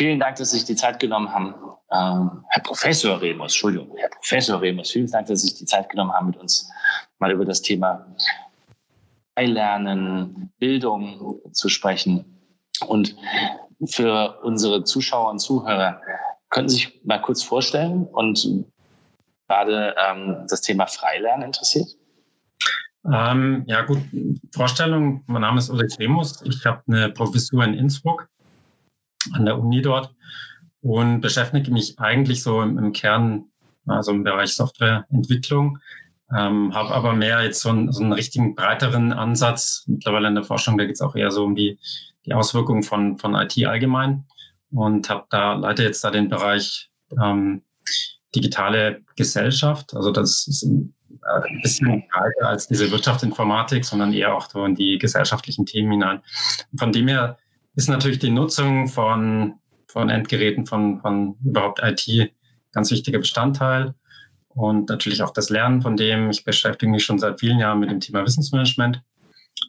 vielen Dank, dass Sie sich die Zeit genommen haben. Ähm, Herr Professor Remus, Entschuldigung, Herr Professor Remus, vielen Dank, dass Sie sich die Zeit genommen haben, mit uns mal über das Thema Lernen, Bildung zu sprechen. Und für unsere Zuschauer und Zuhörer, könnten Sie sich mal kurz vorstellen und gerade ähm, das Thema Freilernen interessiert? Ähm, ja, gut. Vorstellung. Mein Name ist Ulrich Remus. Ich habe eine Professur in Innsbruck an der Uni dort und beschäftige mich eigentlich so im, im Kern, also im Bereich Softwareentwicklung, ähm, habe aber mehr jetzt so einen, so einen richtigen breiteren Ansatz mittlerweile in der Forschung. Da geht es auch eher so um die, die Auswirkungen von, von IT allgemein und habe da leite jetzt da den Bereich ähm, digitale Gesellschaft. Also das ist ein, äh, ein bisschen breiter als diese Wirtschaftsinformatik, sondern eher auch so in die gesellschaftlichen Themen hinein. Von dem her ist natürlich die Nutzung von, von Endgeräten, von, von überhaupt IT ganz wichtiger Bestandteil. Und natürlich auch das Lernen von dem. Ich beschäftige mich schon seit vielen Jahren mit dem Thema Wissensmanagement.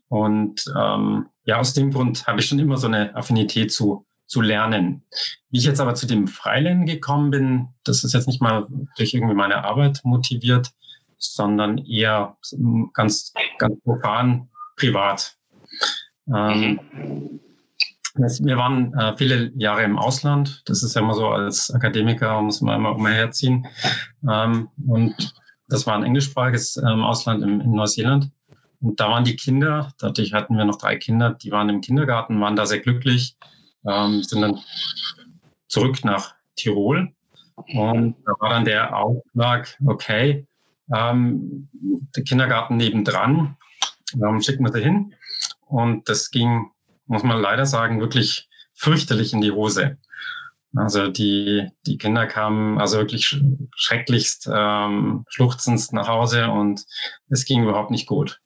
Und ähm, ja, aus dem Grund habe ich schon immer so eine Affinität zu, zu lernen. Wie ich jetzt aber zu dem Freilernen gekommen bin, das ist jetzt nicht mal durch irgendwie meine Arbeit motiviert, sondern eher ganz, ganz profan privat. Ähm, mhm. Wir waren äh, viele Jahre im Ausland. Das ist ja immer so, als Akademiker muss man immer umherziehen. Ähm, und das war ein englischsprachiges ähm, Ausland im, in Neuseeland. Und da waren die Kinder, dadurch hatten wir noch drei Kinder, die waren im Kindergarten, waren da sehr glücklich, ähm, sind dann zurück nach Tirol. Und da war dann der Auftrag, okay, ähm, der Kindergarten nebendran, ähm, schicken wir sie hin. Und das ging muss man leider sagen, wirklich fürchterlich in die Hose. Also die, die Kinder kamen also wirklich schrecklichst ähm, schluchzend nach Hause und es ging überhaupt nicht gut.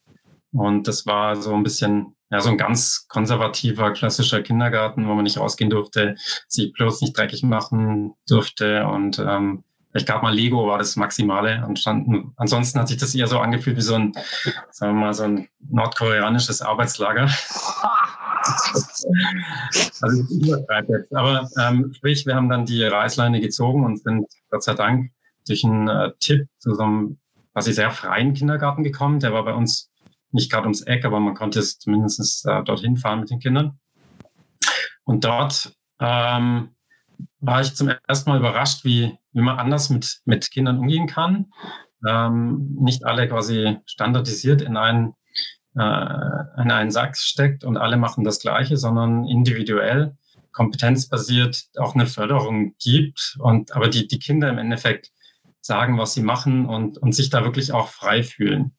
Und das war so ein bisschen, ja, so ein ganz konservativer, klassischer Kindergarten, wo man nicht rausgehen durfte, sich bloß nicht dreckig machen durfte und ähm, ich glaube mal Lego war das Maximale. Anstanden, ansonsten hat sich das eher so angefühlt wie so ein, sagen wir mal, so ein nordkoreanisches Arbeitslager. also ich übertreibe jetzt. Aber ähm, sprich, wir haben dann die Reißleine gezogen und sind Gott sei Dank durch einen äh, Tipp zu so einem quasi sehr freien Kindergarten gekommen. Der war bei uns nicht gerade ums Eck, aber man konnte es zumindest äh, dorthin fahren mit den Kindern. Und dort ähm, war ich zum ersten Mal überrascht, wie, wie man anders mit, mit Kindern umgehen kann. Ähm, nicht alle quasi standardisiert in einen äh, in einen Sack steckt und alle machen das Gleiche, sondern individuell, kompetenzbasiert auch eine Förderung gibt und aber die, die Kinder im Endeffekt sagen, was sie machen und, und sich da wirklich auch frei fühlen.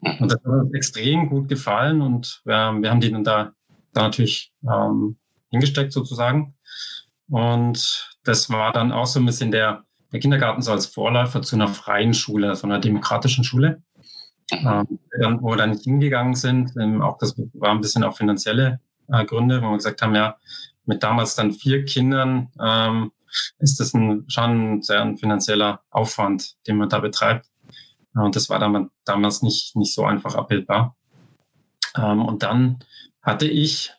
Und das hat uns extrem gut gefallen und wir, wir haben die dann da, da natürlich ähm, hingesteckt sozusagen. Und das war dann auch so ein bisschen der, der Kindergarten so als Vorläufer zu einer freien Schule, so einer demokratischen Schule ähm, wo wir dann nicht hingegangen sind. Ähm, auch das war ein bisschen auch finanzielle äh, Gründe, wo wir gesagt haben, ja, mit damals dann vier Kindern ähm, ist das ein, schon sehr ein finanzieller Aufwand, den man da betreibt. Und das war dann damals nicht, nicht so einfach abbildbar. Ähm, und dann hatte ich,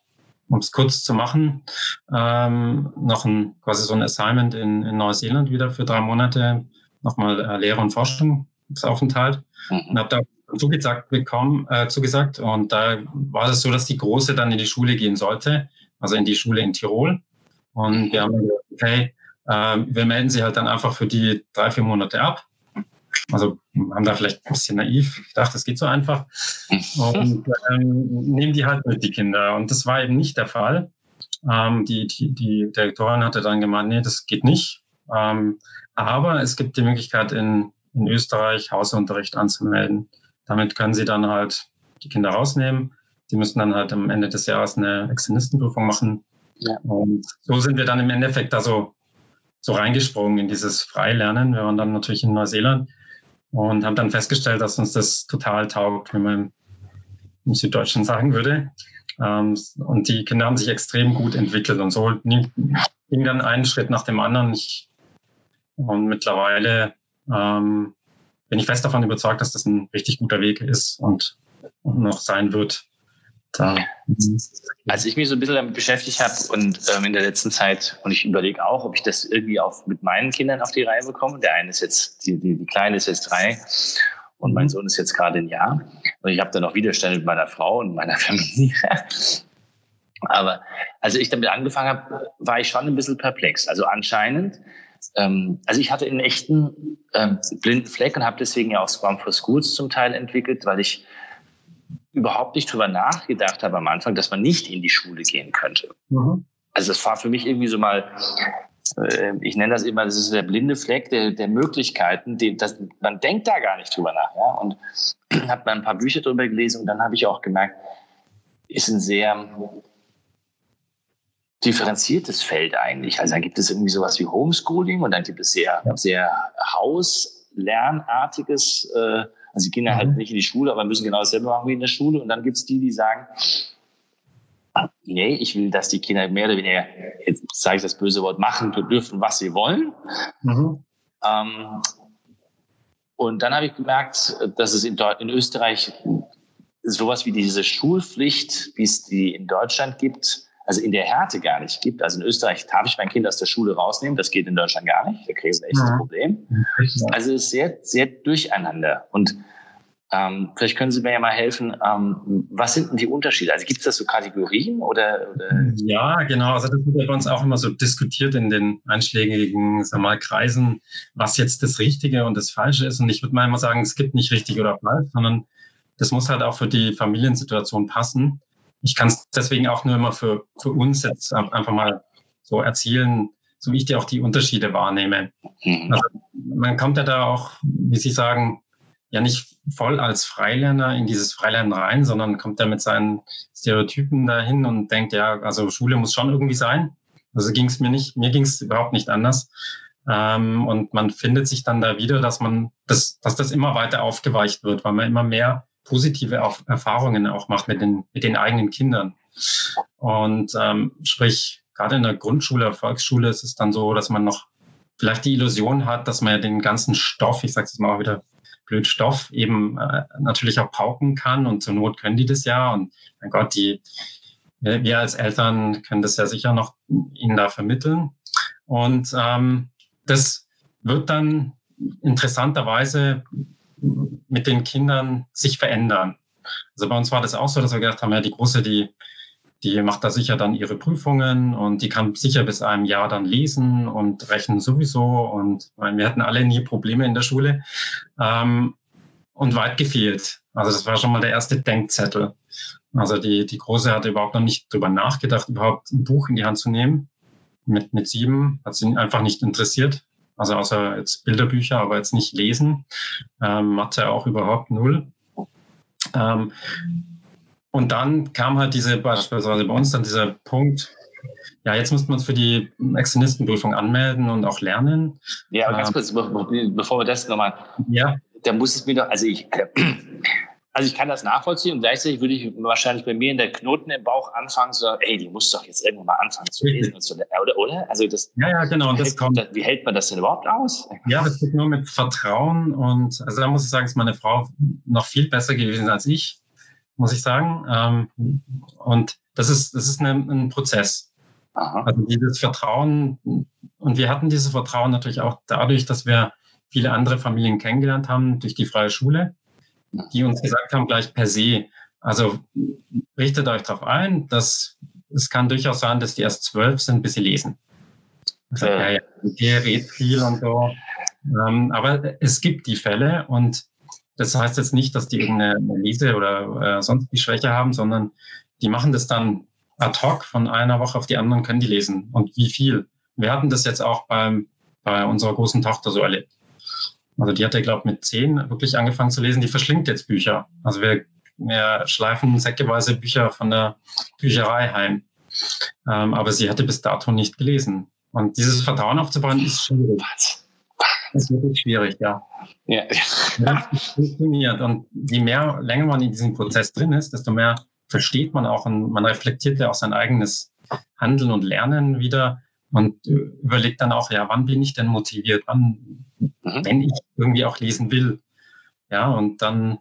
um es kurz zu machen, ähm, noch ein quasi so ein Assignment in, in Neuseeland wieder für drei Monate, nochmal äh, Lehre und Forschungsaufenthalt. Mhm. Und habe da zugesagt bekommen, äh, zugesagt. Und da war es so, dass die Große dann in die Schule gehen sollte, also in die Schule in Tirol. Und wir haben gesagt, okay, äh, wir melden sie halt dann einfach für die drei, vier Monate ab. Also haben da vielleicht ein bisschen naiv gedacht, das geht so einfach. Und ähm, nehmen die halt mit, die Kinder. Und das war eben nicht der Fall. Ähm, die, die, die Direktorin hatte dann gemeint, nee, das geht nicht. Ähm, aber es gibt die Möglichkeit, in, in Österreich Hausunterricht anzumelden. Damit können sie dann halt die Kinder rausnehmen. Die müssen dann halt am Ende des Jahres eine Externistenprüfung machen. Ja. Und so sind wir dann im Endeffekt da so, so reingesprungen in dieses Freilernen. Wir waren dann natürlich in Neuseeland und haben dann festgestellt, dass uns das total taugt, wie man im Süddeutschen sagen würde. Ähm, und die Kinder haben sich extrem gut entwickelt und so ging dann einen Schritt nach dem anderen. und mittlerweile ähm, bin ich fest davon überzeugt, dass das ein richtig guter Weg ist und, noch sein wird, Da. Als ich mich so ein bisschen damit beschäftigt habe und ähm, in der letzten Zeit, und ich überlege auch, ob ich das irgendwie auch mit meinen Kindern auf die Reihe bekomme. Der eine ist jetzt, die, die, die Kleine ist jetzt drei und mein Sohn ist jetzt gerade ein Jahr. Und ich habe da noch Widerstände mit meiner Frau und meiner Familie. Aber als ich damit angefangen habe, war ich schon ein bisschen perplex. Also anscheinend, ähm, also ich hatte einen echten ähm, blinden Fleck und habe deswegen ja auch Scrum for Schools zum Teil entwickelt, weil ich überhaupt nicht drüber nachgedacht habe am Anfang, dass man nicht in die Schule gehen könnte. Mhm. Also das war für mich irgendwie so mal, äh, ich nenne das immer, das ist der blinde Fleck der, der Möglichkeiten, die, das, man denkt da gar nicht drüber nach. Ja? Und habe mal ein paar Bücher drüber gelesen und dann habe ich auch gemerkt, ist ein sehr differenziertes Feld eigentlich. Also dann gibt es irgendwie sowas wie Homeschooling und dann gibt es sehr, sehr Hauslernartiges, äh, also die Kinder halt mhm. halt nicht in die Schule, aber müssen genau dasselbe machen wie in der Schule. Und dann gibt es die, die sagen, nee, ich will, dass die Kinder mehr oder weniger, jetzt sage ich das böse Wort, machen dürfen, was sie wollen. Mhm. Ähm, und dann habe ich gemerkt, dass es in, in Österreich sowas wie diese Schulpflicht, wie es die in Deutschland gibt, also in der Härte gar nicht gibt. Also in Österreich darf ich mein Kind aus der Schule rausnehmen, das geht in Deutschland gar nicht. Da kriegen sie ein echtes ja. Problem. Also es ist sehr, sehr durcheinander. Und ähm, vielleicht können Sie mir ja mal helfen, ähm, was sind denn die Unterschiede? Also gibt es da so Kategorien oder, oder? Ja, genau. Also das wird ja bei uns auch immer so diskutiert in den einschlägigen sag mal, Kreisen, was jetzt das Richtige und das Falsche ist. Und ich würde mal immer sagen, es gibt nicht richtig oder falsch, sondern das muss halt auch für die Familiensituation passen ich kann es deswegen auch nur immer für, für uns jetzt einfach mal so erzählen, so wie ich dir auch die Unterschiede wahrnehme. Mhm. Also man kommt ja da auch, wie Sie sagen, ja nicht voll als Freilerner in dieses Freilernen rein, sondern kommt da mit seinen Stereotypen dahin und denkt, ja, also Schule muss schon irgendwie sein. Also ging es mir nicht, mir ging es überhaupt nicht anders. Ähm, und man findet sich dann da wieder, dass man, das, dass das immer weiter aufgeweicht wird, weil man immer mehr positive Erfahrungen auch macht mit den, mit den eigenen Kindern. Und ähm, sprich, gerade in der Grundschule, Volksschule ist es dann so, dass man noch vielleicht die Illusion hat, dass man den ganzen Stoff, ich sage es mal auch wieder blöd Stoff, eben äh, natürlich auch pauken kann und zur Not können die das ja. Und mein Gott, die wir als Eltern können das ja sicher noch ihnen da vermitteln. Und ähm, das wird dann interessanterweise mit den Kindern sich verändern. Also bei uns war das auch so, dass wir gedacht haben, ja, die Große, die, die macht da sicher dann ihre Prüfungen und die kann sicher bis einem Jahr dann lesen und rechnen sowieso. Und wir hatten alle nie Probleme in der Schule. Ähm, und weit gefehlt. Also das war schon mal der erste Denkzettel. Also die, die Große hatte überhaupt noch nicht drüber nachgedacht, überhaupt ein Buch in die Hand zu nehmen. Mit, mit sieben hat sie einfach nicht interessiert. Also außer jetzt Bilderbücher, aber jetzt nicht lesen. Ähm, Mathe auch überhaupt null. Ähm, und dann kam halt diese, beispielsweise bei uns dann dieser Punkt, ja, jetzt müsste man es für die Externistenprüfung anmelden und auch lernen. Ja, aber ganz ähm, kurz, bevor wir das nochmal. Ja. Da muss es mir doch, also ich, also ich kann das nachvollziehen und gleichzeitig würde ich wahrscheinlich bei mir in der Knoten im Bauch anfangen, so, ey, die muss doch jetzt irgendwann mal anfangen zu lesen und so, oder, oder? Also das, ja, ja, genau. Und das kommt. Das, wie hält man das denn überhaupt aus? Ja, das geht nur mit Vertrauen und, also da muss ich sagen, ist meine Frau noch viel besser gewesen als ich, muss ich sagen. Ähm, und das ist, das ist ein, ein Prozess. Aha. Also dieses Vertrauen, und wir hatten dieses Vertrauen natürlich auch dadurch, dass wir viele andere Familien kennengelernt haben durch die freie Schule die uns gesagt haben, gleich per se, also richtet euch darauf ein, dass es kann durchaus sein, dass die erst zwölf sind, bis sie lesen. Ja, ja, der redet viel und so. Ähm, aber es gibt die Fälle und das heißt jetzt nicht, dass die irgendeine Lese- oder äh, sonst die Schwäche haben, sondern die machen das dann ad hoc von einer Woche auf die anderen, können die lesen. Und wie viel? Wir hatten das jetzt auch beim, bei unserer großen Tochter so erlebt. Also die hat ja, glaube ich, mit zehn wirklich angefangen zu lesen. Die verschlingt jetzt Bücher. Also wir, wir schleifen säckeweise Bücher von der Bücherei heim. Ähm, aber sie hatte bis dato nicht gelesen. Und dieses Vertrauen aufzubauen ist schwierig. Das ist wirklich schwierig, ja. Ja. ja funktioniert. Und je mehr länger man in diesem Prozess drin ist, desto mehr versteht man auch und man reflektiert ja auch sein eigenes Handeln und Lernen wieder und überlegt dann auch, ja, wann bin ich denn motiviert? Wann, mhm. wenn ich irgendwie auch lesen will. Ja, und dann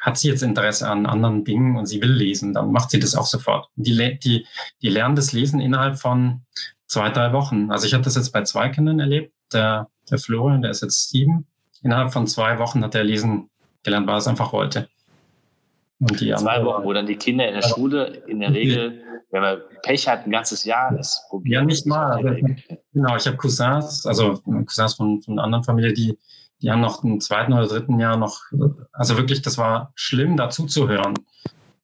hat sie jetzt Interesse an anderen Dingen und sie will lesen, dann macht sie das auch sofort. Die, die, die lernen das Lesen innerhalb von zwei, drei Wochen. Also ich habe das jetzt bei zwei Kindern erlebt. Der, der Florian, der ist jetzt sieben. Innerhalb von zwei Wochen hat er lesen gelernt, weil er es einfach wollte. Und die zwei Wochen, wo dann die Kinder in der Schule in der Regel, wenn man Pech hat, ein ganzes Jahr das probieren. Ja, nicht mal. Genau, ich habe Cousins, also Cousins von, von einer anderen Familie, die, die haben noch im zweiten oder dritten Jahr noch, also wirklich, das war schlimm, dazu zu hören.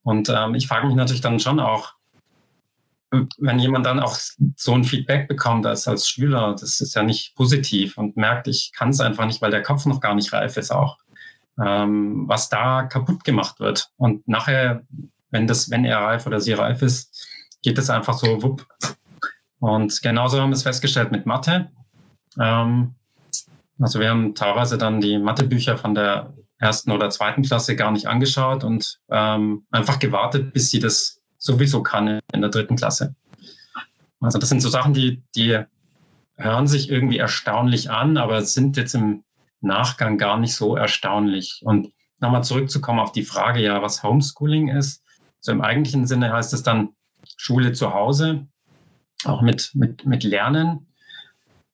Und ähm, ich frage mich natürlich dann schon auch, wenn jemand dann auch so ein Feedback bekommt als, als Schüler, das ist ja nicht positiv und merkt, ich kann es einfach nicht, weil der Kopf noch gar nicht reif ist auch ähm, was da kaputt gemacht wird. Und nachher, wenn das, wenn er reif oder sie reif ist, geht es einfach so wupp. Und genauso haben wir es festgestellt mit Mathe. Ähm, also wir haben teilweise dann die Mathebücher von der ersten oder zweiten Klasse gar nicht angeschaut und ähm, einfach gewartet, bis sie das sowieso kann in der dritten Klasse. Also das sind so Sachen, die, die hören sich irgendwie erstaunlich an, aber sind jetzt im Nachgang gar nicht so erstaunlich. Und nochmal zurückzukommen auf die Frage, ja, was Homeschooling ist. So im eigentlichen Sinne heißt es dann Schule zu Hause, auch mit, mit, mit Lernen,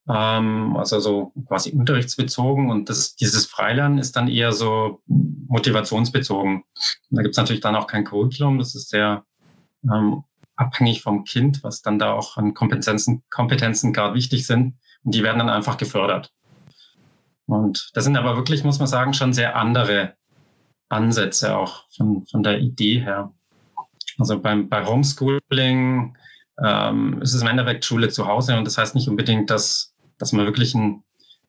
ähm, also so quasi unterrichtsbezogen. Und das, dieses Freilernen ist dann eher so motivationsbezogen. Und da gibt es natürlich dann auch kein Curriculum, das ist sehr ähm, abhängig vom Kind, was dann da auch an Kompetenzen, Kompetenzen gerade wichtig sind. Und die werden dann einfach gefördert. Und das sind aber wirklich, muss man sagen, schon sehr andere Ansätze auch von, von der Idee her. Also beim, bei Homeschooling ähm, ist es im Endeffekt Schule zu Hause und das heißt nicht unbedingt, dass, dass man wirklich ein,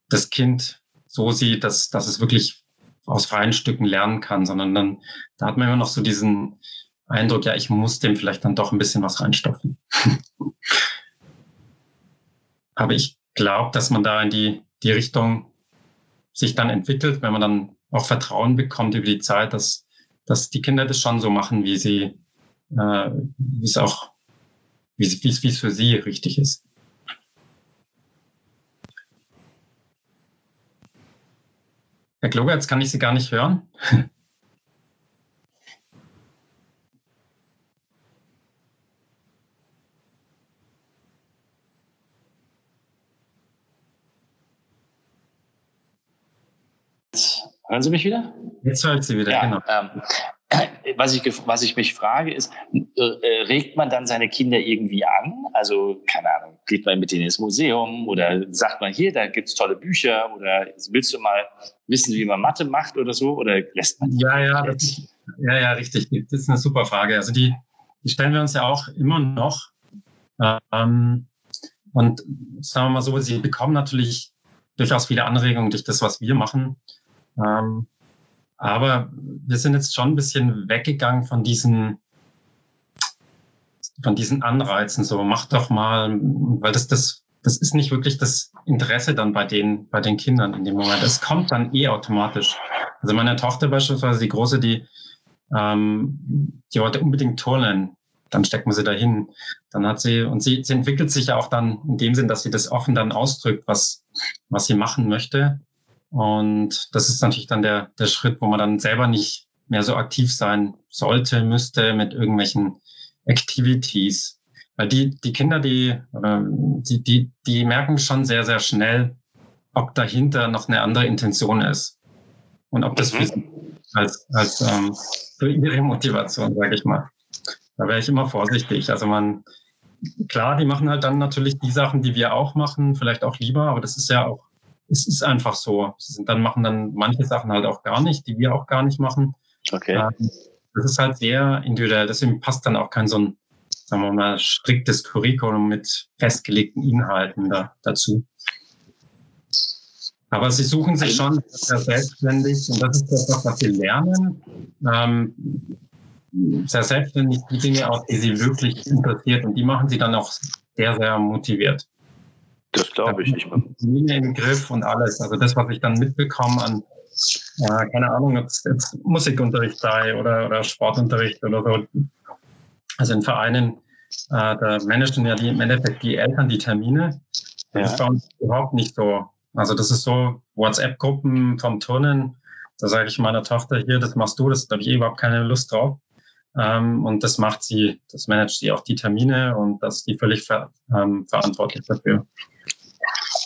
das Kind so sieht, dass, dass es wirklich aus freien Stücken lernen kann, sondern dann, da hat man immer noch so diesen Eindruck, ja, ich muss dem vielleicht dann doch ein bisschen was reinstopfen. Aber ich glaube, dass man da in die, die Richtung sich dann entwickelt, wenn man dann auch Vertrauen bekommt über die Zeit, dass, dass die Kinder das schon so machen, wie sie, äh, wie es auch, wie es, für sie richtig ist. Herr Kloger, jetzt kann ich Sie gar nicht hören. Hören Sie mich wieder? Jetzt hören Sie wieder, ja, genau. Ähm, was ich, was ich mich frage, ist, äh, äh, regt man dann seine Kinder irgendwie an? Also, keine Ahnung, geht man mit denen ins Museum oder sagt man hier, da gibt's tolle Bücher oder willst du mal wissen, wie man Mathe macht oder so? Oder lässt man Ja, ja, das, ja, ja, richtig. Das ist eine super Frage. Also die, die stellen wir uns ja auch immer noch. Ähm, und sagen wir mal so, sie bekommen natürlich durchaus viele Anregungen durch das, was wir machen. Ähm, aber wir sind jetzt schon ein bisschen weggegangen von diesen, von diesen Anreizen. So, mach doch mal, weil das, das, das ist nicht wirklich das Interesse dann bei den, bei den Kindern in dem Moment. Es kommt dann eh automatisch. Also meine Tochter beispielsweise, die große, die, ähm, die wollte unbedingt turnen. Dann steckt man sie dahin. Dann hat sie, und sie, sie entwickelt sich ja auch dann in dem Sinn, dass sie das offen dann ausdrückt, was, was sie machen möchte. Und das ist natürlich dann der, der Schritt, wo man dann selber nicht mehr so aktiv sein sollte, müsste mit irgendwelchen Activities. Weil die, die Kinder, die, die, die, die merken schon sehr, sehr schnell, ob dahinter noch eine andere Intention ist. Und ob das mhm. für, als, als ähm, für ihre Motivation, sage ich mal. Da wäre ich immer vorsichtig. Also man, klar, die machen halt dann natürlich die Sachen, die wir auch machen, vielleicht auch lieber, aber das ist ja auch es ist einfach so. Sie sind dann machen dann manche Sachen halt auch gar nicht, die wir auch gar nicht machen. Okay. Ähm, das ist halt sehr individuell. Deswegen passt dann auch kein so ein, sagen wir mal, striktes Curriculum mit festgelegten Inhalten da, dazu. Aber sie suchen sich schon sehr selbstständig und das ist das, was sie lernen. Ähm, sehr selbstständig die Dinge aus, die sie wirklich interessiert und die machen sie dann auch sehr, sehr motiviert. Das glaube ich nicht mehr. Linie im Griff und alles. Also das, was ich dann mitbekomme an, äh, keine Ahnung, ob es jetzt Musikunterricht sei oder, oder Sportunterricht oder so. Also in Vereinen, äh, da managen ja die, im Endeffekt die Eltern die Termine. Das ist bei uns überhaupt nicht so. Also das ist so WhatsApp-Gruppen vom Turnen. Da sage ich meiner Tochter hier, das machst du, das habe ich eh überhaupt keine Lust drauf. Ähm, und das macht sie, das managt sie auch die Termine und das ist die völlig ver, ähm, verantwortlich dafür.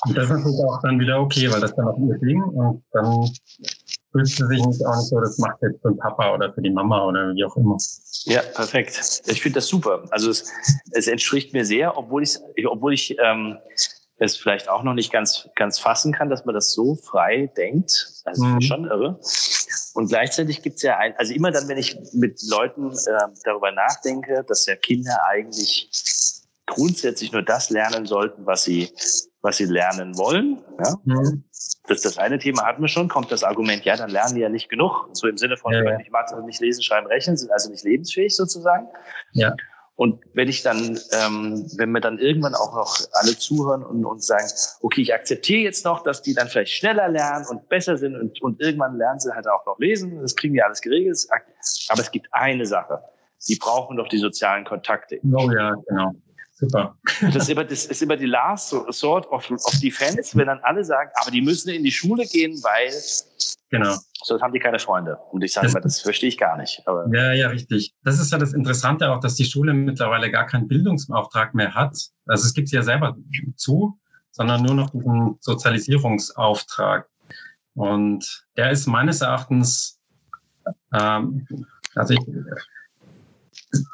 Und das ist natürlich auch dann wieder okay, weil das dann auch ihr Ding und dann fühlt sie sich nicht auch nicht so, das macht jetzt für den Papa oder für die Mama oder wie auch immer. Ja, perfekt. Ich finde das super. Also es, es entspricht mir sehr, obwohl ich, obwohl ich ähm, es vielleicht auch noch nicht ganz, ganz fassen kann, dass man das so frei denkt. Also mhm. schon irre. Und gleichzeitig gibt's ja ein, also immer dann, wenn ich mit Leuten äh, darüber nachdenke, dass ja Kinder eigentlich grundsätzlich nur das lernen sollten, was sie, was sie lernen wollen. Ja? Mhm. Das, das eine Thema hatten wir schon, kommt das Argument, ja, dann lernen die ja nicht genug. So im Sinne von, ja, ja. nicht Mathe, nicht lesen, schreiben, rechnen, sind also nicht lebensfähig sozusagen. Ja. Und wenn ich dann, ähm, wenn wir dann irgendwann auch noch alle zuhören und, und sagen, okay, ich akzeptiere jetzt noch, dass die dann vielleicht schneller lernen und besser sind und, und irgendwann lernen sie halt auch noch lesen, das kriegen die alles geregelt. Aber es gibt eine Sache, die brauchen doch die sozialen Kontakte. Oh ja, genau. Super. Das ist immer, das ist immer die last sort of, of defense, wenn dann alle sagen, aber die müssen in die Schule gehen, weil genau. sonst haben die keine Freunde. Und ich sage das, immer, das verstehe ich gar nicht. Aber ja, ja, richtig. Das ist ja das Interessante auch, dass die Schule mittlerweile gar keinen Bildungsauftrag mehr hat. Also es gibt sie ja selber zu, sondern nur noch diesen Sozialisierungsauftrag. Und der ist meines Erachtens, ähm, also ich,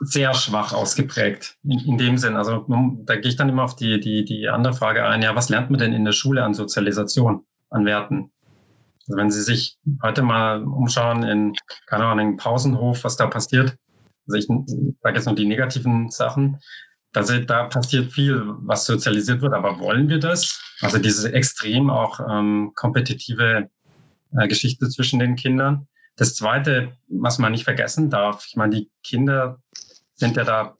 sehr schwach ausgeprägt in, in dem Sinn. Also da gehe ich dann immer auf die, die, die andere Frage ein, ja, was lernt man denn in der Schule an Sozialisation, an Werten? Also wenn Sie sich heute mal umschauen in, keine Ahnung, in Pausenhof, was da passiert, also ich sage jetzt nur die negativen Sachen, da, da passiert viel, was sozialisiert wird, aber wollen wir das? Also diese extrem auch ähm, kompetitive äh, Geschichte zwischen den Kindern. Das Zweite, was man nicht vergessen darf, ich meine, die Kinder sind ja da,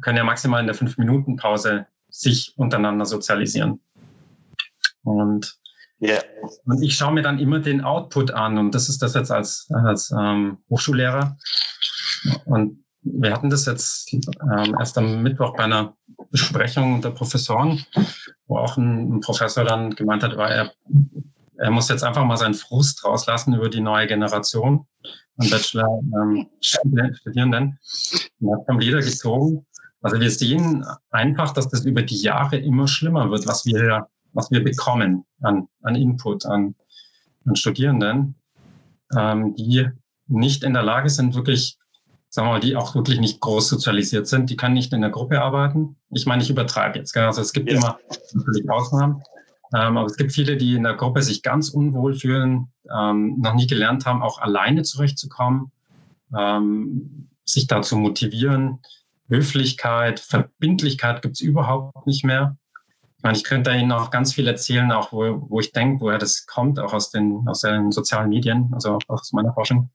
können ja maximal in der Fünf-Minuten-Pause sich untereinander sozialisieren. Und, yeah. und ich schaue mir dann immer den Output an und das ist das jetzt als, als ähm, Hochschullehrer. Und wir hatten das jetzt ähm, erst am Mittwoch bei einer Besprechung unter Professoren, wo auch ein, ein Professor dann gemeint hat, weil er er muss jetzt einfach mal seinen Frust rauslassen über die neue Generation an Bachelor-Studierenden. Ähm, hat vom Leder gezogen. Also wir sehen einfach, dass das über die Jahre immer schlimmer wird, was wir, was wir bekommen an, an Input, an, an Studierenden, ähm, die nicht in der Lage sind, wirklich, sagen wir mal, die auch wirklich nicht groß sozialisiert sind. Die können nicht in der Gruppe arbeiten. Ich meine, ich übertreibe jetzt. Also es gibt ja. immer natürlich Ausnahmen. Ähm, aber es gibt viele, die in der Gruppe sich ganz unwohl fühlen, ähm, noch nie gelernt haben, auch alleine zurechtzukommen, ähm, sich dazu motivieren. Höflichkeit, Verbindlichkeit gibt's überhaupt nicht mehr. Ich meine, ich könnte Ihnen auch ganz viel erzählen, auch wo, wo ich denke, woher das kommt, auch aus den, aus den sozialen Medien, also aus meiner Forschung.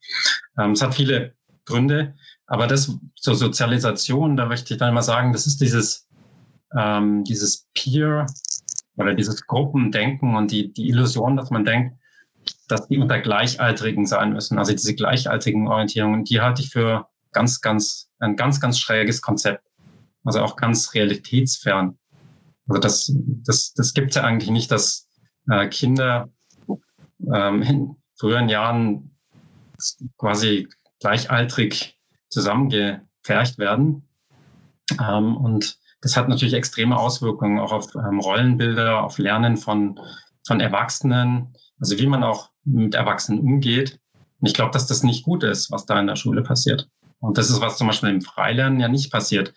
Ähm, es hat viele Gründe, aber das zur Sozialisation, da möchte ich dann mal sagen, das ist dieses, ähm, dieses Peer oder dieses Gruppendenken und die, die Illusion, dass man denkt, dass die unter Gleichaltrigen sein müssen. Also diese gleichaltrigen Orientierungen, die halte ich für ganz, ganz, ein ganz, ganz schräges Konzept. Also auch ganz realitätsfern. Also das, das, das gibt es ja eigentlich nicht, dass äh, Kinder ähm, in früheren Jahren quasi gleichaltrig zusammengepfercht werden. Ähm, und das hat natürlich extreme Auswirkungen auch auf ähm, Rollenbilder, auf Lernen von, von Erwachsenen, also wie man auch mit Erwachsenen umgeht. Und ich glaube, dass das nicht gut ist, was da in der Schule passiert. Und das ist, was zum Beispiel im Freilernen ja nicht passiert.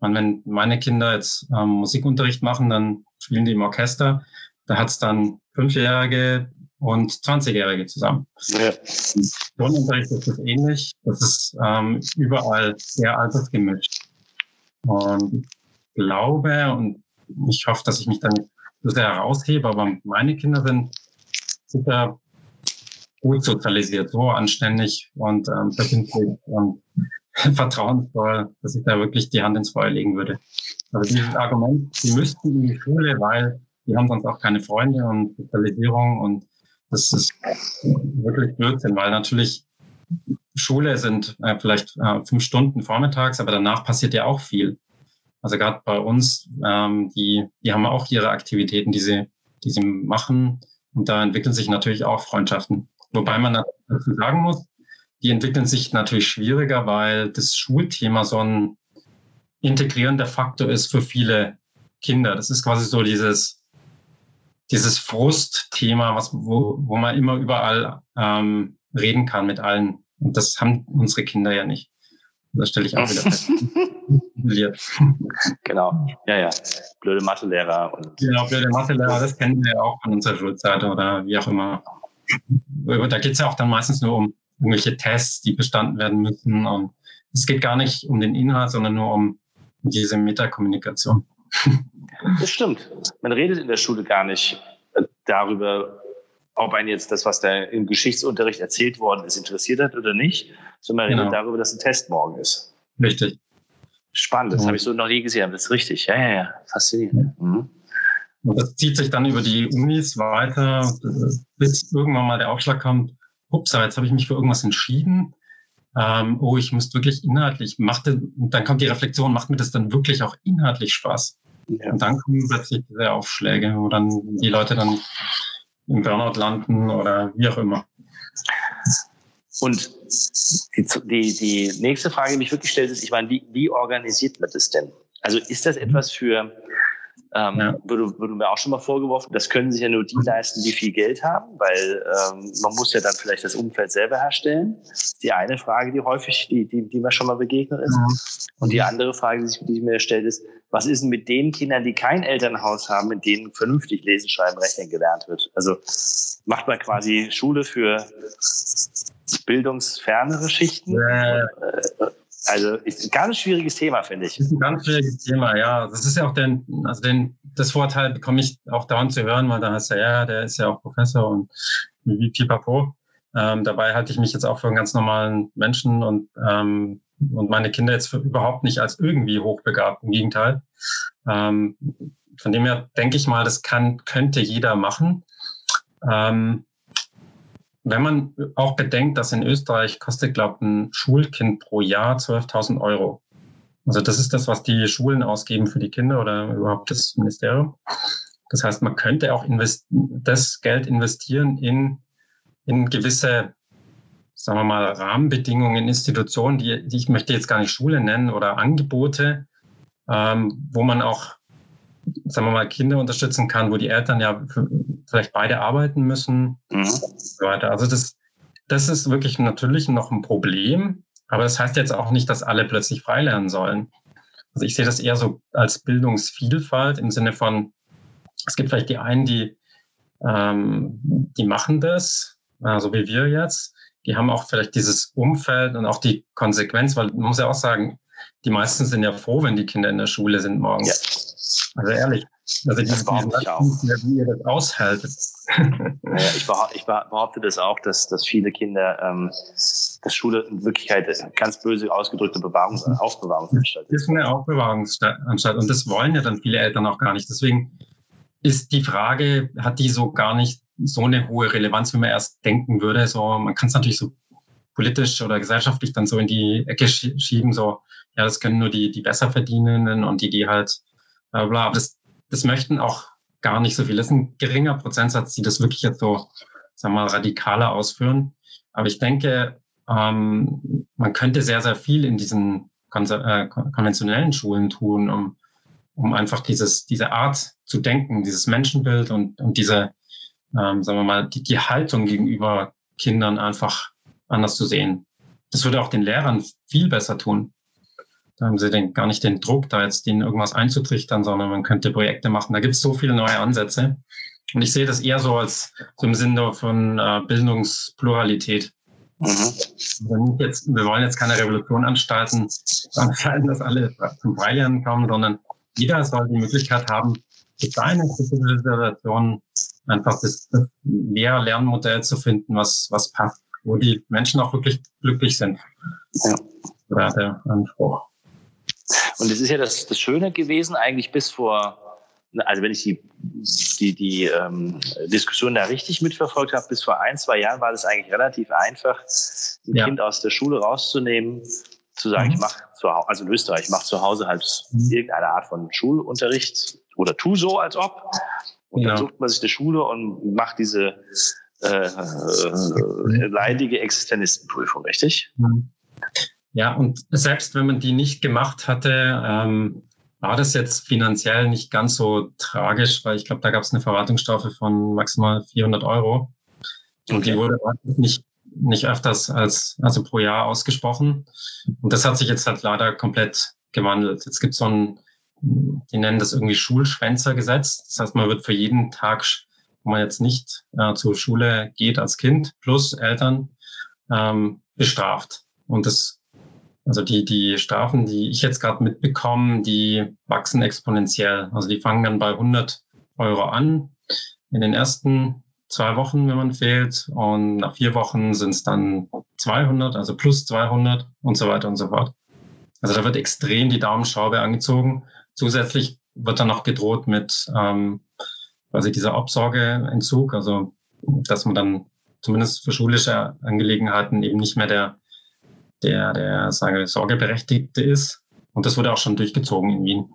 Und wenn meine Kinder jetzt ähm, Musikunterricht machen, dann spielen die im Orchester. Da hat es dann Fünfjährige und 20-Jährige zusammen. Ja. Turnunterricht ist das ähnlich. Das ist ähm, überall sehr altersgemischt. Und glaube und ich hoffe, dass ich mich dann so sehr heraushebe, aber meine Kinder sind super gut sozialisiert, so anständig und ähm, verbindlich und vertrauensvoll, dass ich da wirklich die Hand ins Feuer legen würde. Also dieses Argument, sie müssten in die Schule, weil die haben sonst auch keine Freunde und Sozialisierung und das ist wirklich Blödsinn, weil natürlich Schule sind äh, vielleicht äh, fünf Stunden vormittags, aber danach passiert ja auch viel. Also gerade bei uns, ähm, die, die haben auch ihre Aktivitäten, die sie, die sie machen. Und da entwickeln sich natürlich auch Freundschaften. Wobei man dazu sagen muss, die entwickeln sich natürlich schwieriger, weil das Schulthema so ein integrierender Faktor ist für viele Kinder. Das ist quasi so dieses, dieses Frustthema, was, wo, wo man immer überall ähm, reden kann mit allen. Und das haben unsere Kinder ja nicht. Das stelle ich auch wieder fest. genau, ja, ja. Blöde Mathelehrer. Und genau, blöde Mathelehrer, das kennen wir ja auch von unserer Schulzeit oder wie auch immer. Da geht es ja auch dann meistens nur um irgendwelche Tests, die bestanden werden müssen. Und es geht gar nicht um den Inhalt, sondern nur um diese Metakommunikation. Das stimmt. Man redet in der Schule gar nicht äh, darüber, ob einen jetzt das, was da im Geschichtsunterricht erzählt worden ist, interessiert hat oder nicht, sondern man genau. redet darüber, dass ein Test morgen ist. Richtig. Spannend, das habe ich so noch nie gesehen. Das ist richtig. Ja, ja, ja. Faszinierend. Mhm. Und das zieht sich dann über die Unis weiter, bis irgendwann mal der Aufschlag kommt, ups, jetzt habe ich mich für irgendwas entschieden. Ähm, oh, ich muss wirklich inhaltlich, macht, dann kommt die Reflexion, macht mir das dann wirklich auch inhaltlich Spaß? Ja. Und dann kommen plötzlich diese Aufschläge, wo dann die Leute dann im Burnout landen oder wie auch immer. Und die, die, die nächste Frage, die mich wirklich stellt, ist, ich meine, wie, wie organisiert man das denn? Also ist das etwas für ähm, ja. wurde, wurde mir auch schon mal vorgeworfen, das können sich ja nur die leisten, die viel Geld haben, weil ähm, man muss ja dann vielleicht das Umfeld selber herstellen. Die eine Frage, die häufig, die, die, die mir schon mal begegnet ist. Mhm. Und die andere Frage, die, sich, die mir stellt, ist, was ist denn mit den Kindern, die kein Elternhaus haben, in denen vernünftig lesen, schreiben, rechnen gelernt wird? Also macht man quasi Schule für bildungsfernere Schichten? Ja. Äh, also ist ein ganz schwieriges Thema, finde ich. Das ist ein ganz schwieriges Thema, ja. Das ist ja auch den, also den, das Vorteil bekomme ich auch dauernd zu hören, weil da heißt ja, ja, der ist ja auch Professor und wie pipapo. Ähm, dabei halte ich mich jetzt auch für einen ganz normalen Menschen und, ähm, und meine Kinder jetzt für überhaupt nicht als irgendwie hochbegabt. Im Gegenteil. Ähm, von dem her denke ich mal, das kann, könnte jeder machen. Ähm, wenn man auch bedenkt, dass in Österreich kostet, glaube ich, ein Schulkind pro Jahr 12.000 Euro. Also das ist das, was die Schulen ausgeben für die Kinder oder überhaupt das Ministerium. Das heißt, man könnte auch das Geld investieren in, in gewisse, sagen wir mal, Rahmenbedingungen, Institutionen, die, die ich möchte jetzt gar nicht Schule nennen oder Angebote, ähm, wo man auch sagen wir mal, Kinder unterstützen kann, wo die Eltern ja vielleicht beide arbeiten müssen mhm. und so weiter. Also das, das ist wirklich natürlich noch ein Problem, aber das heißt jetzt auch nicht, dass alle plötzlich frei lernen sollen. Also ich sehe das eher so als Bildungsvielfalt im Sinne von, es gibt vielleicht die einen, die, ähm, die machen das, äh, so wie wir jetzt. Die haben auch vielleicht dieses Umfeld und auch die Konsequenz, weil man muss ja auch sagen, die meisten sind ja froh, wenn die Kinder in der Schule sind morgens. Also ehrlich. Also das dieses, behaupte ich auch. Wie ihr das aushaltet. Ja, ich, behaupte, ich behaupte das auch, dass, dass viele Kinder, ähm, dass Schule in Wirklichkeit ganz böse ausgedrückte Bewahrungs Aufbewahrungsanstalt ist. Ist eine Aufbewahrungsanstalt und das wollen ja dann viele Eltern auch gar nicht. Deswegen ist die Frage, hat die so gar nicht so eine hohe Relevanz, wie man erst denken würde. So, man kann es natürlich so politisch oder gesellschaftlich dann so in die Ecke schieben, so, ja, das können nur die, die Besserverdienenden und die, die halt bla bla. Das, das möchten auch gar nicht so viele. Das ist ein geringer Prozentsatz, die das wirklich jetzt so, sagen wir mal, radikaler ausführen. Aber ich denke, ähm, man könnte sehr, sehr viel in diesen äh, konventionellen Schulen tun, um, um einfach dieses, diese Art zu denken, dieses Menschenbild und, und diese, ähm, sagen wir mal, die, die Haltung gegenüber Kindern einfach anders zu sehen. Das würde auch den Lehrern viel besser tun. Da haben sie den, gar nicht den Druck, da jetzt denen irgendwas einzutrichtern, sondern man könnte Projekte machen. Da gibt es so viele neue Ansätze. Und ich sehe das eher so als so im Sinne von äh, Bildungspluralität. Mhm. Jetzt, wir wollen jetzt keine Revolution anstalten, anstalten, dass alle zum Freilernen kommen, sondern jeder soll die Möglichkeit haben, für seine spezifische Situation einfach das, das Lehr-Lernmodell zu finden, was, was passt, wo die Menschen auch wirklich glücklich sind. Ja. Oder der Anspruch. Und es ist ja das, das Schöne gewesen, eigentlich bis vor, also wenn ich die, die, die ähm, Diskussion da richtig mitverfolgt habe, bis vor ein, zwei Jahren war das eigentlich relativ einfach, ein ja. Kind aus der Schule rauszunehmen, zu sagen, mhm. ich mache zu Hause, also in Österreich, ich mache zu Hause halt mhm. irgendeine Art von Schulunterricht oder tu so, als ob. Und ja. dann sucht man sich eine Schule und macht diese äh, äh, leidige Existenzistenprüfung, richtig? Mhm. Ja, und selbst wenn man die nicht gemacht hatte, ähm, war das jetzt finanziell nicht ganz so tragisch, weil ich glaube, da gab es eine Verwaltungsstrafe von maximal 400 Euro. Und okay. die wurde nicht, nicht öfters als, also pro Jahr ausgesprochen. Und das hat sich jetzt halt leider komplett gewandelt. Jetzt gibt es so ein, die nennen das irgendwie Schulschwänzergesetz. Das heißt, man wird für jeden Tag, wo man jetzt nicht äh, zur Schule geht als Kind, plus Eltern, ähm, bestraft. Und das also die, die Strafen, die ich jetzt gerade mitbekomme, die wachsen exponentiell. Also die fangen dann bei 100 Euro an in den ersten zwei Wochen, wenn man fehlt. Und nach vier Wochen sind es dann 200, also plus 200 und so weiter und so fort. Also da wird extrem die Daumenschraube angezogen. Zusätzlich wird dann noch gedroht mit ähm, quasi dieser Obsorgeentzug, also dass man dann zumindest für schulische Angelegenheiten eben nicht mehr der der, der sage, Sorgeberechtigte ist. Und das wurde auch schon durchgezogen in Wien.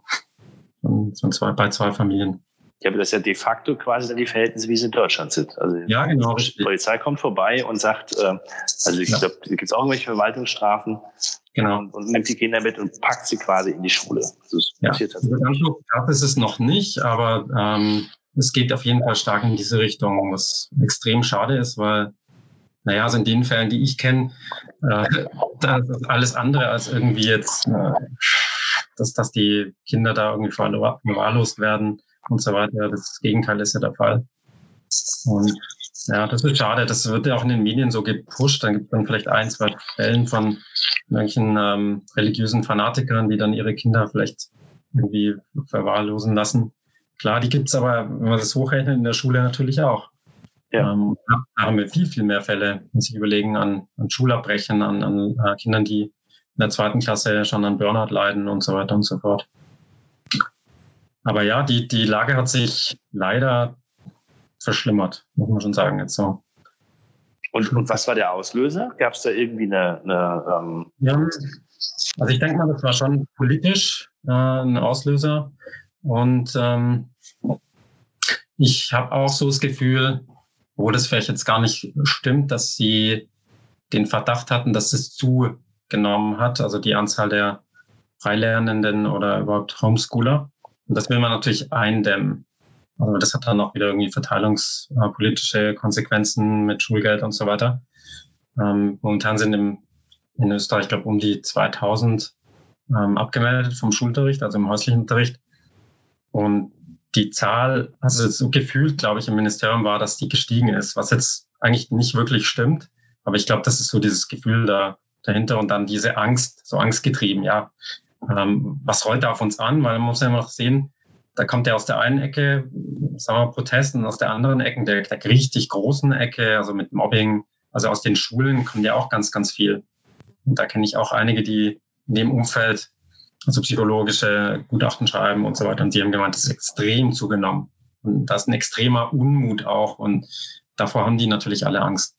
Von, von zwei, bei zwei Familien. Ja, aber das ist ja de facto quasi die Verhältnisse, wie sie in Deutschland sind. Also ja, genau. Die Polizei kommt vorbei und sagt, äh, also ich ja. glaube, da gibt es auch irgendwelche Verwaltungsstrafen. Genau. Und, und, nimmt die Kinder mit und packt sie quasi in die Schule. Das ja, also ganz so ist es noch nicht, aber ähm, es geht auf jeden Fall stark in diese Richtung, was extrem schade ist, weil naja, also in den Fällen, die ich kenne, äh, alles andere als irgendwie jetzt, äh, dass, dass die Kinder da irgendwie verwahrlost werden und so weiter. Das Gegenteil ist ja der Fall. Und ja, das ist schade. Das wird ja auch in den Medien so gepusht. Dann gibt es dann vielleicht ein, zwei Fällen von manchen ähm, religiösen Fanatikern, die dann ihre Kinder vielleicht irgendwie verwahrlosen lassen. Klar, die gibt's aber, wenn man das hochrechnet, in der Schule natürlich auch. Ja. Ähm, da haben wir viel, viel mehr Fälle, wenn Sie überlegen, an, an Schulabbrechen, an, an äh, Kindern, die in der zweiten Klasse schon an Burnout leiden und so weiter und so fort. Aber ja, die, die Lage hat sich leider verschlimmert, muss man schon sagen jetzt so. Und, und was war der Auslöser? Gab es da irgendwie eine... eine ähm ja, also ich denke mal, das war schon politisch äh, ein Auslöser. Und ähm, ich habe auch so das Gefühl, obwohl das vielleicht jetzt gar nicht stimmt, dass sie den Verdacht hatten, dass es zugenommen hat, also die Anzahl der Freilernenden oder überhaupt Homeschooler. Und das will man natürlich eindämmen. Also das hat dann auch wieder irgendwie verteilungspolitische Konsequenzen mit Schulgeld und so weiter. Ähm, momentan sind im, in Österreich, glaube um die 2000 ähm, abgemeldet vom Schulunterricht, also im häuslichen Unterricht. Und die Zahl, also so gefühlt, glaube ich, im Ministerium war, dass die gestiegen ist, was jetzt eigentlich nicht wirklich stimmt. Aber ich glaube, das ist so dieses Gefühl da, dahinter und dann diese Angst, so angstgetrieben, ja. Ähm, was rollt da auf uns an? Weil man muss ja immer noch sehen, da kommt ja aus der einen Ecke, sagen wir, Protest und aus der anderen Ecke, der, der richtig großen Ecke, also mit Mobbing, also aus den Schulen kommt ja auch ganz, ganz viel. Und da kenne ich auch einige, die in dem Umfeld also psychologische Gutachten schreiben und so weiter. Und die haben gemeint, das ist extrem zugenommen. Und da ist ein extremer Unmut auch. Und davor haben die natürlich alle Angst.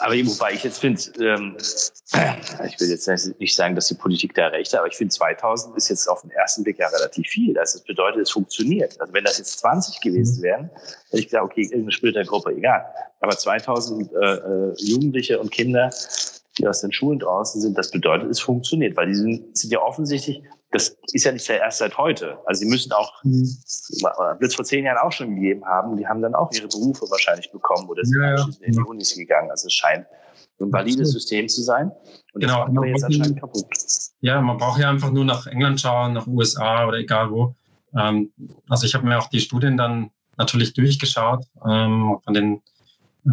Aber wobei ich jetzt finde, ähm, ich will jetzt nicht sagen, dass die Politik da recht hat, aber ich finde 2000 ist jetzt auf den ersten Blick ja relativ viel. Das bedeutet, es funktioniert. Also wenn das jetzt 20 gewesen wären, hätte ich gesagt, okay, irgendeine Splittergruppe, egal. Aber 2000 äh, äh, Jugendliche und Kinder die aus den Schulen draußen sind, das bedeutet, es funktioniert, weil die sind, sind ja offensichtlich, das ist ja nicht erst seit heute. Also sie müssen auch, mhm. wird es vor zehn Jahren auch schon gegeben haben, die haben dann auch ihre Berufe wahrscheinlich bekommen oder sind ja, in die Unis gegangen. Also es scheint ein valides System zu sein. Und genau, das macht jetzt anscheinend kaputt. Ja, man braucht ja einfach nur nach England schauen, nach USA oder egal wo. Ähm, also ich habe mir auch die Studien dann natürlich durchgeschaut ähm, von den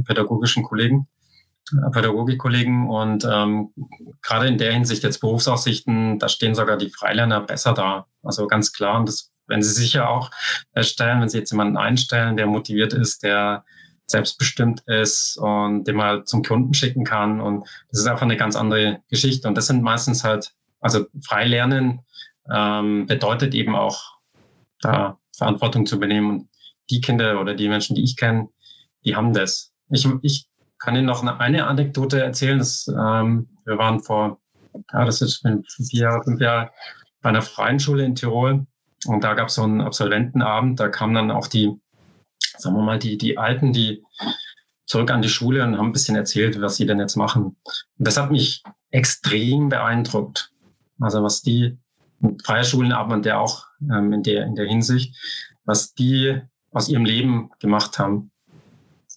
pädagogischen Kollegen. Pädagogikkollegen und ähm, gerade in der Hinsicht jetzt Berufsaussichten, da stehen sogar die Freilerner besser da. Also ganz klar, und das werden sie sicher auch erstellen, wenn sie jetzt jemanden einstellen, der motiviert ist, der selbstbestimmt ist und den mal zum Kunden schicken kann. Und das ist einfach eine ganz andere Geschichte. Und das sind meistens halt, also Freilernen ähm, bedeutet eben auch, da Verantwortung zu übernehmen. Und die Kinder oder die Menschen, die ich kenne, die haben das. Ich, ich kann Ihnen noch eine, Anekdote erzählen. Das, ähm, wir waren vor, ja, das ist vier fünf Jahre bei einer freien Schule in Tirol. Und da gab es so einen Absolventenabend. Da kamen dann auch die sagen wir mal, die, die Alten, die zurück an die Schule und haben ein bisschen erzählt, was sie denn jetzt machen. Und das hat mich extrem beeindruckt. Also was die freie Schulen arbeitet ja auch ähm, in, der, in der Hinsicht, was die aus ihrem Leben gemacht haben.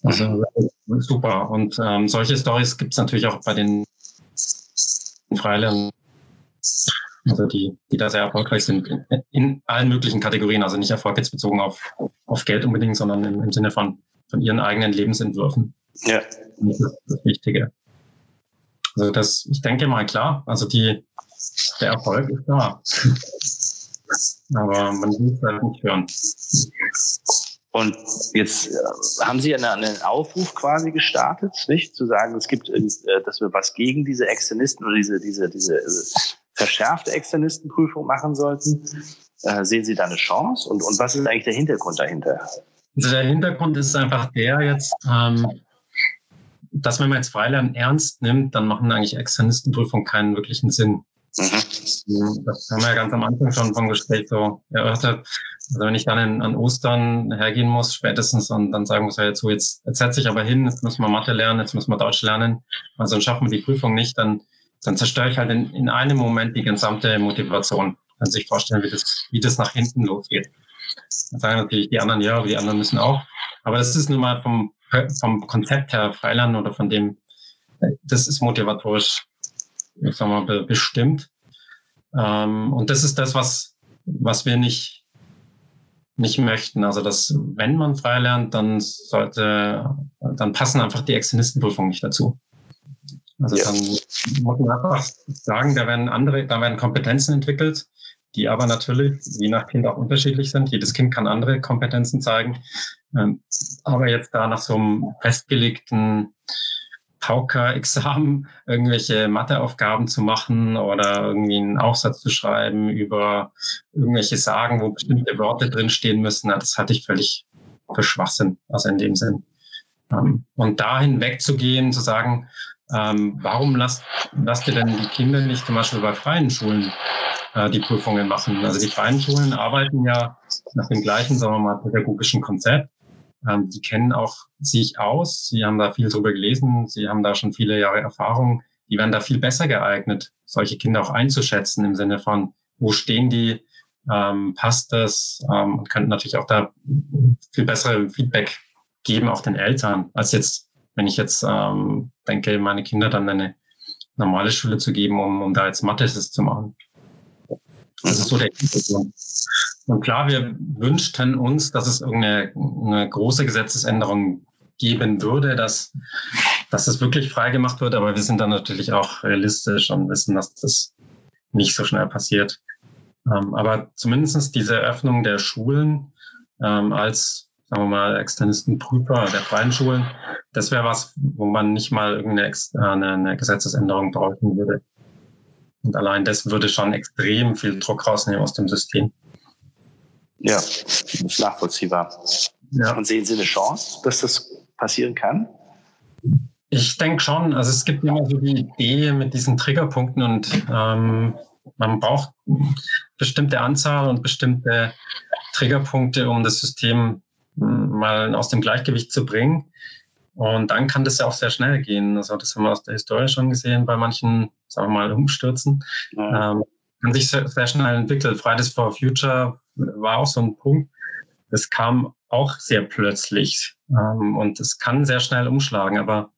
Also super. Und ähm, solche Stories gibt es natürlich auch bei den Freilehrern, also die, die da sehr erfolgreich sind in, in, allen möglichen Kategorien. Also nicht Erfolg jetzt bezogen auf, auf Geld unbedingt, sondern im, im Sinne von, von ihren eigenen Lebensentwürfen. Ja. das ist das Wichtige. Also das, ich denke mal klar, also die, der Erfolg ist da. Aber man will es halt nicht hören. Und jetzt äh, haben Sie einen, einen Aufruf quasi gestartet, nicht? Zu sagen, es gibt, äh, dass wir was gegen diese Externisten oder diese, diese, diese äh, verschärfte Externistenprüfung machen sollten. Äh, sehen Sie da eine Chance? Und, und was ist eigentlich der Hintergrund dahinter? Also der Hintergrund ist einfach der jetzt, ähm, dass wenn man jetzt Freilernen ernst nimmt, dann machen eigentlich Externistenprüfungen keinen wirklichen Sinn. Mhm. Das haben wir ja ganz am Anfang schon vom Gespräch so erörtert. Also wenn ich dann in, an Ostern hergehen muss, spätestens, und dann sagen muss, ja jetzt so, jetzt, jetzt setze ich aber hin, jetzt müssen wir Mathe lernen, jetzt müssen wir Deutsch lernen, also dann schaffen wir die Prüfung nicht, dann, dann zerstöre ich halt in, in einem Moment die gesamte Motivation. Kann sich vorstellen, wie das, wie das nach hinten losgeht. Dann sagen natürlich die anderen, ja, die anderen müssen auch. Aber das ist nun mal vom, vom Konzept her Freilernen oder von dem, das ist motivatorisch ich sag mal, bestimmt. Ähm, und das ist das, was, was wir nicht, nicht möchten. Also, dass, wenn man frei lernt, dann sollte, dann passen einfach die Externistenprüfungen nicht dazu. Also, ja. dann muss man einfach sagen, da werden andere, da werden Kompetenzen entwickelt, die aber natürlich je nach Kind auch unterschiedlich sind. Jedes Kind kann andere Kompetenzen zeigen. Ähm, aber jetzt da nach so einem festgelegten Pauker-Examen irgendwelche Matheaufgaben zu machen oder irgendwie einen Aufsatz zu schreiben über irgendwelche Sagen, wo bestimmte Worte drinstehen müssen. Das hatte ich völlig für Schwachsinn, also in dem Sinn. Ähm, und dahin wegzugehen, zu sagen, ähm, warum lasst, lasst ihr denn die Kinder nicht zum Beispiel bei freien Schulen äh, die Prüfungen machen? Also die freien Schulen arbeiten ja nach dem gleichen, sagen wir mal, pädagogischen Konzept. Ähm, die kennen auch sich aus. Sie haben da viel drüber gelesen. Sie haben da schon viele Jahre Erfahrung. Die werden da viel besser geeignet, solche Kinder auch einzuschätzen im Sinne von, wo stehen die, ähm, passt das ähm, und könnten natürlich auch da viel bessere Feedback geben, auch den Eltern, als jetzt, wenn ich jetzt ähm, denke, meine Kinder dann eine normale Schule zu geben, um, um da jetzt Mathe zu machen. Das ist so der Hintergrund. Und klar, wir wünschten uns, dass es irgendeine eine große Gesetzesänderung geben würde, dass, dass es wirklich freigemacht wird. Aber wir sind dann natürlich auch realistisch und wissen, dass das nicht so schnell passiert. Ähm, aber zumindestens diese Öffnung der Schulen ähm, als, sagen wir mal, Externistenprüfer der freien Schulen, das wäre was, wo man nicht mal irgendeine eine, eine Gesetzesänderung brauchen würde. Und allein das würde schon extrem viel Druck rausnehmen aus dem System. Ja, ist nachvollziehbar. Ja. Und sehen Sie eine Chance, dass das passieren kann? Ich denke schon. Also es gibt immer so die Idee mit diesen Triggerpunkten und ähm, man braucht bestimmte Anzahl und bestimmte Triggerpunkte, um das System hm, mal aus dem Gleichgewicht zu bringen. Und dann kann das ja auch sehr schnell gehen. Also das haben wir aus der Historie schon gesehen bei manchen, sagen wir mal, Umstürzen. Ja. Ähm, kann sich sehr, sehr, schnell entwickeln. Fridays for Future war auch so ein Punkt. Das kam auch sehr plötzlich ähm, und es kann sehr schnell umschlagen, aber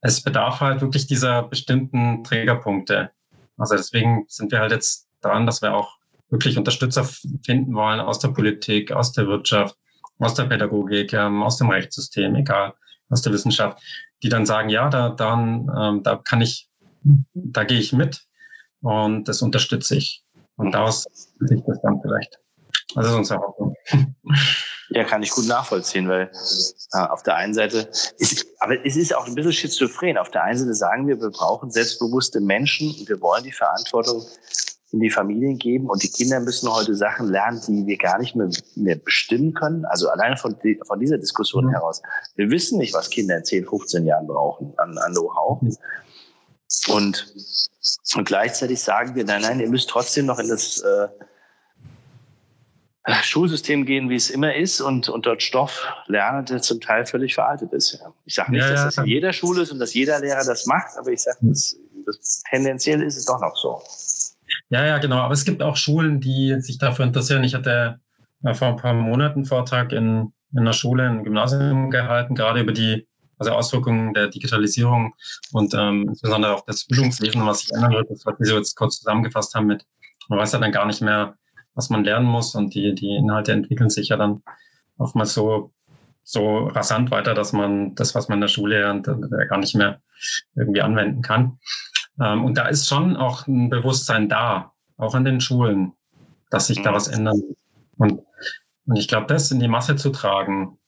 es bedarf halt wirklich dieser bestimmten Trägerpunkte. Also deswegen sind wir halt jetzt dran, dass wir auch wirklich Unterstützer finden wollen aus der Politik, aus der Wirtschaft, aus der Pädagogik, ähm, aus dem Rechtssystem, egal aus der Wissenschaft, die dann sagen, ja, da, dann, ähm, da kann ich, da gehe ich mit und das unterstütze ich. Und daraus sich das dann vielleicht. Also das ist unsere Hoffnung. Ja, kann ich gut nachvollziehen, weil äh, auf der einen Seite ist, aber es ist auch ein bisschen schizophren. Auf der einen Seite sagen wir, wir brauchen selbstbewusste Menschen und wir wollen die Verantwortung in die Familien geben und die Kinder müssen heute Sachen lernen, die wir gar nicht mehr, mehr bestimmen können. Also alleine von, von dieser Diskussion mhm. heraus. Wir wissen nicht, was Kinder in 10, 15 Jahren brauchen an, an Know-how. Und, und gleichzeitig sagen wir, nein, nein, ihr müsst trotzdem noch in das, äh, Schulsystem gehen, wie es immer ist, und, und dort Stoff lernen, der zum Teil völlig veraltet ist. Ja. Ich sage nicht, ja, dass das in jeder Schule ist und dass jeder Lehrer das macht, aber ich sage, das, das, tendenziell ist es doch noch so. Ja, ja, genau. Aber es gibt auch Schulen, die sich dafür interessieren. Ich hatte vor ein paar Monaten einen Vortrag in, in einer Schule, in einem Gymnasium gehalten, gerade über die also Auswirkungen der Digitalisierung und ähm, insbesondere auch das Bildungswesen, was sich ändern wird, das, was wir so jetzt kurz zusammengefasst haben mit, man weiß ja dann gar nicht mehr, was man lernen muss und die, die Inhalte entwickeln sich ja dann oftmals so, so rasant weiter, dass man das, was man in der Schule lernt, gar nicht mehr irgendwie anwenden kann. Ähm, und da ist schon auch ein Bewusstsein da, auch an den Schulen, dass sich da mhm. was ändern. Und, und ich glaube, das in die Masse zu tragen,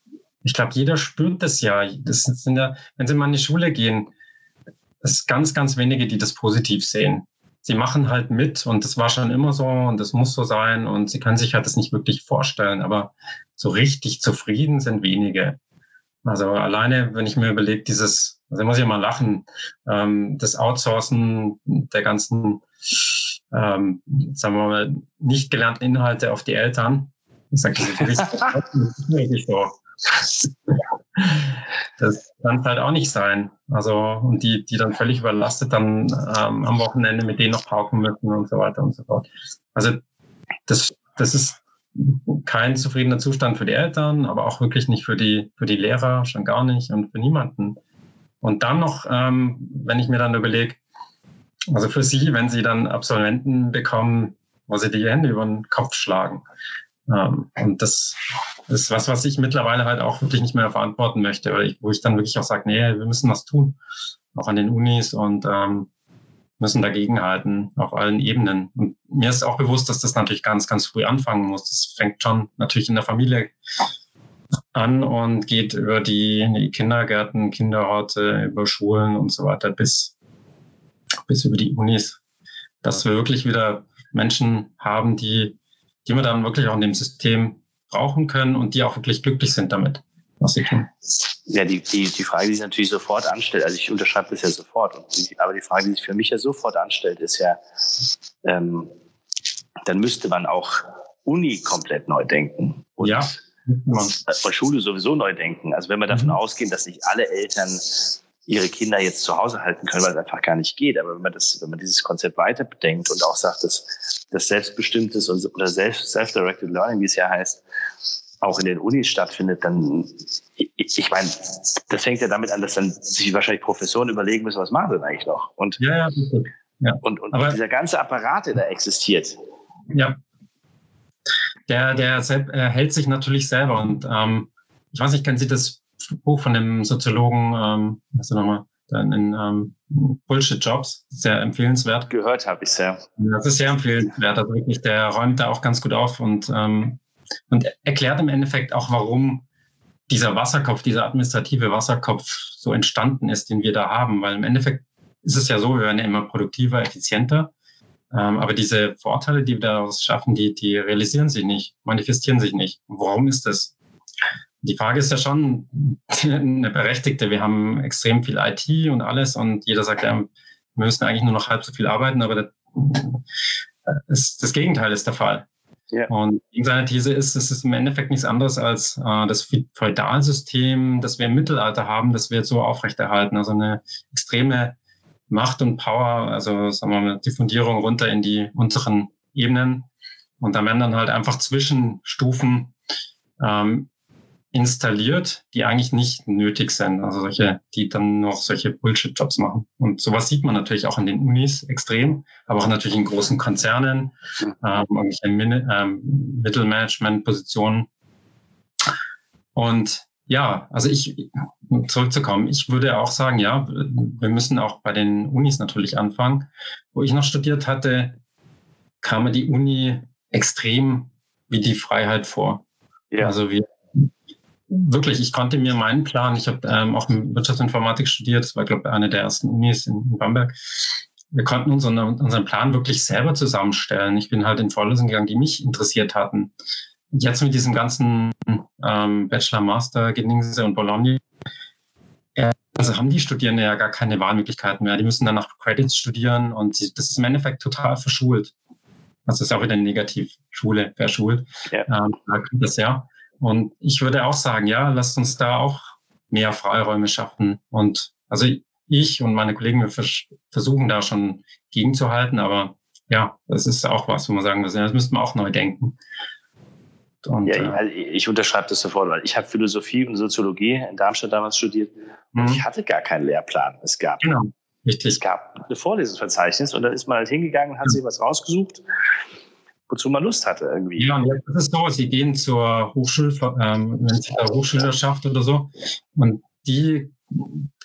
ich glaube, jeder spürt das ja. Das sind ja, wenn Sie mal in die Schule gehen, es ist ganz, ganz wenige, die das positiv sehen. Sie machen halt mit und das war schon immer so und das muss so sein und sie können sich halt das nicht wirklich vorstellen, aber so richtig zufrieden sind wenige. Also alleine, wenn ich mir überlege, dieses, also muss ich mal lachen, ähm, das Outsourcen der ganzen, ähm, sagen wir mal, nicht gelernten Inhalte auf die Eltern. Ich sage, das ist so. Das kann es halt auch nicht sein. Also, und die, die dann völlig überlastet dann ähm, am Wochenende mit denen noch pauken müssen und so weiter und so fort. Also, das, das ist kein zufriedener Zustand für die Eltern, aber auch wirklich nicht für die, für die Lehrer, schon gar nicht und für niemanden. Und dann noch, ähm, wenn ich mir dann überlege, also für Sie, wenn Sie dann Absolventen bekommen, wo Sie die Hände über den Kopf schlagen. Ähm, und das ist was, was ich mittlerweile halt auch wirklich nicht mehr verantworten möchte, oder ich, wo ich dann wirklich auch sage, nee, wir müssen was tun, auch an den Unis und ähm, müssen dagegenhalten auf allen Ebenen. Und mir ist auch bewusst, dass das natürlich ganz, ganz früh anfangen muss. Das fängt schon natürlich in der Familie an und geht über die, die Kindergärten, Kinderorte, über Schulen und so weiter bis, bis über die Unis. Dass wir wirklich wieder Menschen haben, die die wir dann wirklich auch in dem System brauchen können und die auch wirklich glücklich sind damit, was sie tun. Ja, die, die, die Frage, die sich natürlich sofort anstellt, also ich unterschreibe das ja sofort, die, aber die Frage, die sich für mich ja sofort anstellt, ist ja, ähm, dann müsste man auch Uni komplett neu denken. Und, ja. Und Schule sowieso neu denken. Also wenn wir davon mhm. ausgehen, dass nicht alle Eltern ihre Kinder jetzt zu Hause halten können, weil es einfach gar nicht geht. Aber wenn man das, wenn man dieses Konzept weiter bedenkt und auch sagt, dass das selbstbestimmtes oder self-directed learning, wie es ja heißt, auch in den Unis stattfindet, dann, ich, ich meine, das fängt ja damit an, dass dann sich wahrscheinlich Professoren überlegen müssen, was machen sie denn eigentlich noch? Und, ja, ja, ja. und, und dieser ganze Apparat, der da existiert. Ja. Der, der äh, hält sich natürlich selber und ähm, ich weiß nicht, kennen Sie das Buch von dem Soziologen, ähm, was ist nochmal, in ähm, Bullshit Jobs, sehr empfehlenswert. Gehört habe ich sehr. Das ist sehr empfehlenswert. Also wirklich, der räumt da auch ganz gut auf und, ähm, und erklärt im Endeffekt auch, warum dieser Wasserkopf, dieser administrative Wasserkopf so entstanden ist, den wir da haben. Weil im Endeffekt ist es ja so, wir werden ja immer produktiver, effizienter. Ähm, aber diese Vorteile, die wir daraus schaffen, die, die realisieren sich nicht, manifestieren sich nicht. Warum ist das? Die Frage ist ja schon eine berechtigte. Wir haben extrem viel IT und alles und jeder sagt, ja, wir müssen eigentlich nur noch halb so viel arbeiten, aber das, das Gegenteil ist der Fall. Ja. Und in seiner These ist, es ist im Endeffekt nichts anderes als äh, das Feudalsystem, das wir im Mittelalter haben, das wir jetzt so aufrechterhalten. Also eine extreme Macht und Power, also sagen wir mal, Diffundierung runter in die unteren Ebenen. Und da werden dann halt einfach Zwischenstufen ähm, installiert, die eigentlich nicht nötig sind. Also solche, die dann noch solche Bullshit-Jobs machen. Und sowas sieht man natürlich auch in den Unis extrem, aber auch natürlich in großen Konzernen, ähm, irgendwelche Min ähm, Mittelmanagement-Positionen. Und ja, also ich, zurückzukommen, ich würde auch sagen, ja, wir müssen auch bei den Unis natürlich anfangen. Wo ich noch studiert hatte, kam mir die Uni extrem wie die Freiheit vor. Ja. Also wir wirklich, ich konnte mir meinen Plan, ich habe ähm, auch Wirtschaftsinformatik studiert, das war, glaube ich, eine der ersten Unis in, in Bamberg. Wir konnten unseren, unseren Plan wirklich selber zusammenstellen. Ich bin halt in Vorlesungen gegangen, die mich interessiert hatten. Jetzt mit diesem ganzen ähm, Bachelor, Master, Gedingse und Bologna, also haben die Studierenden ja gar keine Wahlmöglichkeiten mehr. Die müssen dann nach Credits studieren und die, das ist im Endeffekt total verschult. Also ist auch wieder negativ Schule, verschult. Ja. Ähm, da kommt das ja. Und ich würde auch sagen, ja, lasst uns da auch mehr Freiräume schaffen. Und also ich und meine Kollegen, wir vers versuchen da schon gegenzuhalten, aber ja, das ist auch was, wo man sagen muss, das müsste man auch neu denken. Und, ja, äh, also ich unterschreibe das sofort, weil ich habe Philosophie und Soziologie in Darmstadt damals studiert und mhm. ich hatte gar keinen Lehrplan. Es gab, genau, richtig. es gab eine Vorlesungsverzeichnis und dann ist man halt hingegangen, hat sich was rausgesucht, wozu man Lust hatte irgendwie. Ja, und jetzt ist es so, Sie gehen zur Hochschul, ähm, Hochschülerschaft oder so und die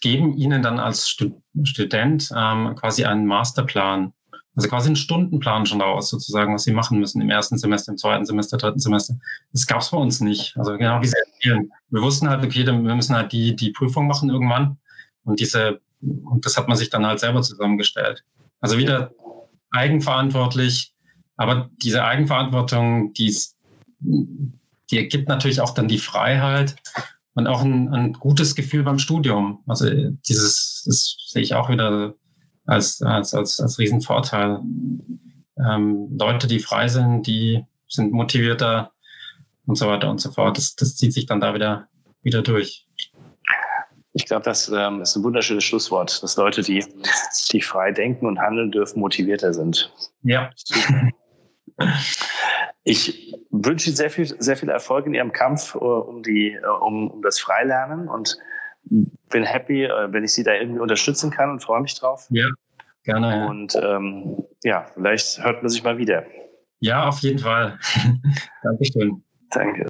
geben Ihnen dann als Student ähm, quasi einen Masterplan also quasi einen Stundenplan schon daraus sozusagen, was sie machen müssen im ersten Semester, im zweiten Semester, dritten Semester. Das gab es bei uns nicht. Also genau wie sie erzählen. Wir wussten halt, okay, wir müssen halt die, die Prüfung machen irgendwann. Und diese, und das hat man sich dann halt selber zusammengestellt. Also wieder eigenverantwortlich, aber diese Eigenverantwortung, die, ist, die ergibt natürlich auch dann die Freiheit und auch ein, ein gutes Gefühl beim Studium. Also dieses, das sehe ich auch wieder als, als, als, als Riesenvorteil. Ähm, Leute, die frei sind, die sind motivierter und so weiter und so fort. Das, das zieht sich dann da wieder, wieder durch. Ich glaube, das ähm, ist ein wunderschönes Schlusswort, dass Leute, die, die frei denken und handeln dürfen, motivierter sind. Ja. Ich wünsche Ihnen sehr viel, sehr viel Erfolg in Ihrem Kampf uh, um, die, uh, um, um das Freilernen und bin happy, äh, wenn ich Sie da irgendwie unterstützen kann und freue mich drauf. Ja, gerne. Und ähm, ja, vielleicht hört man sich mal wieder. Ja, auf jeden Fall. Dankeschön. Danke.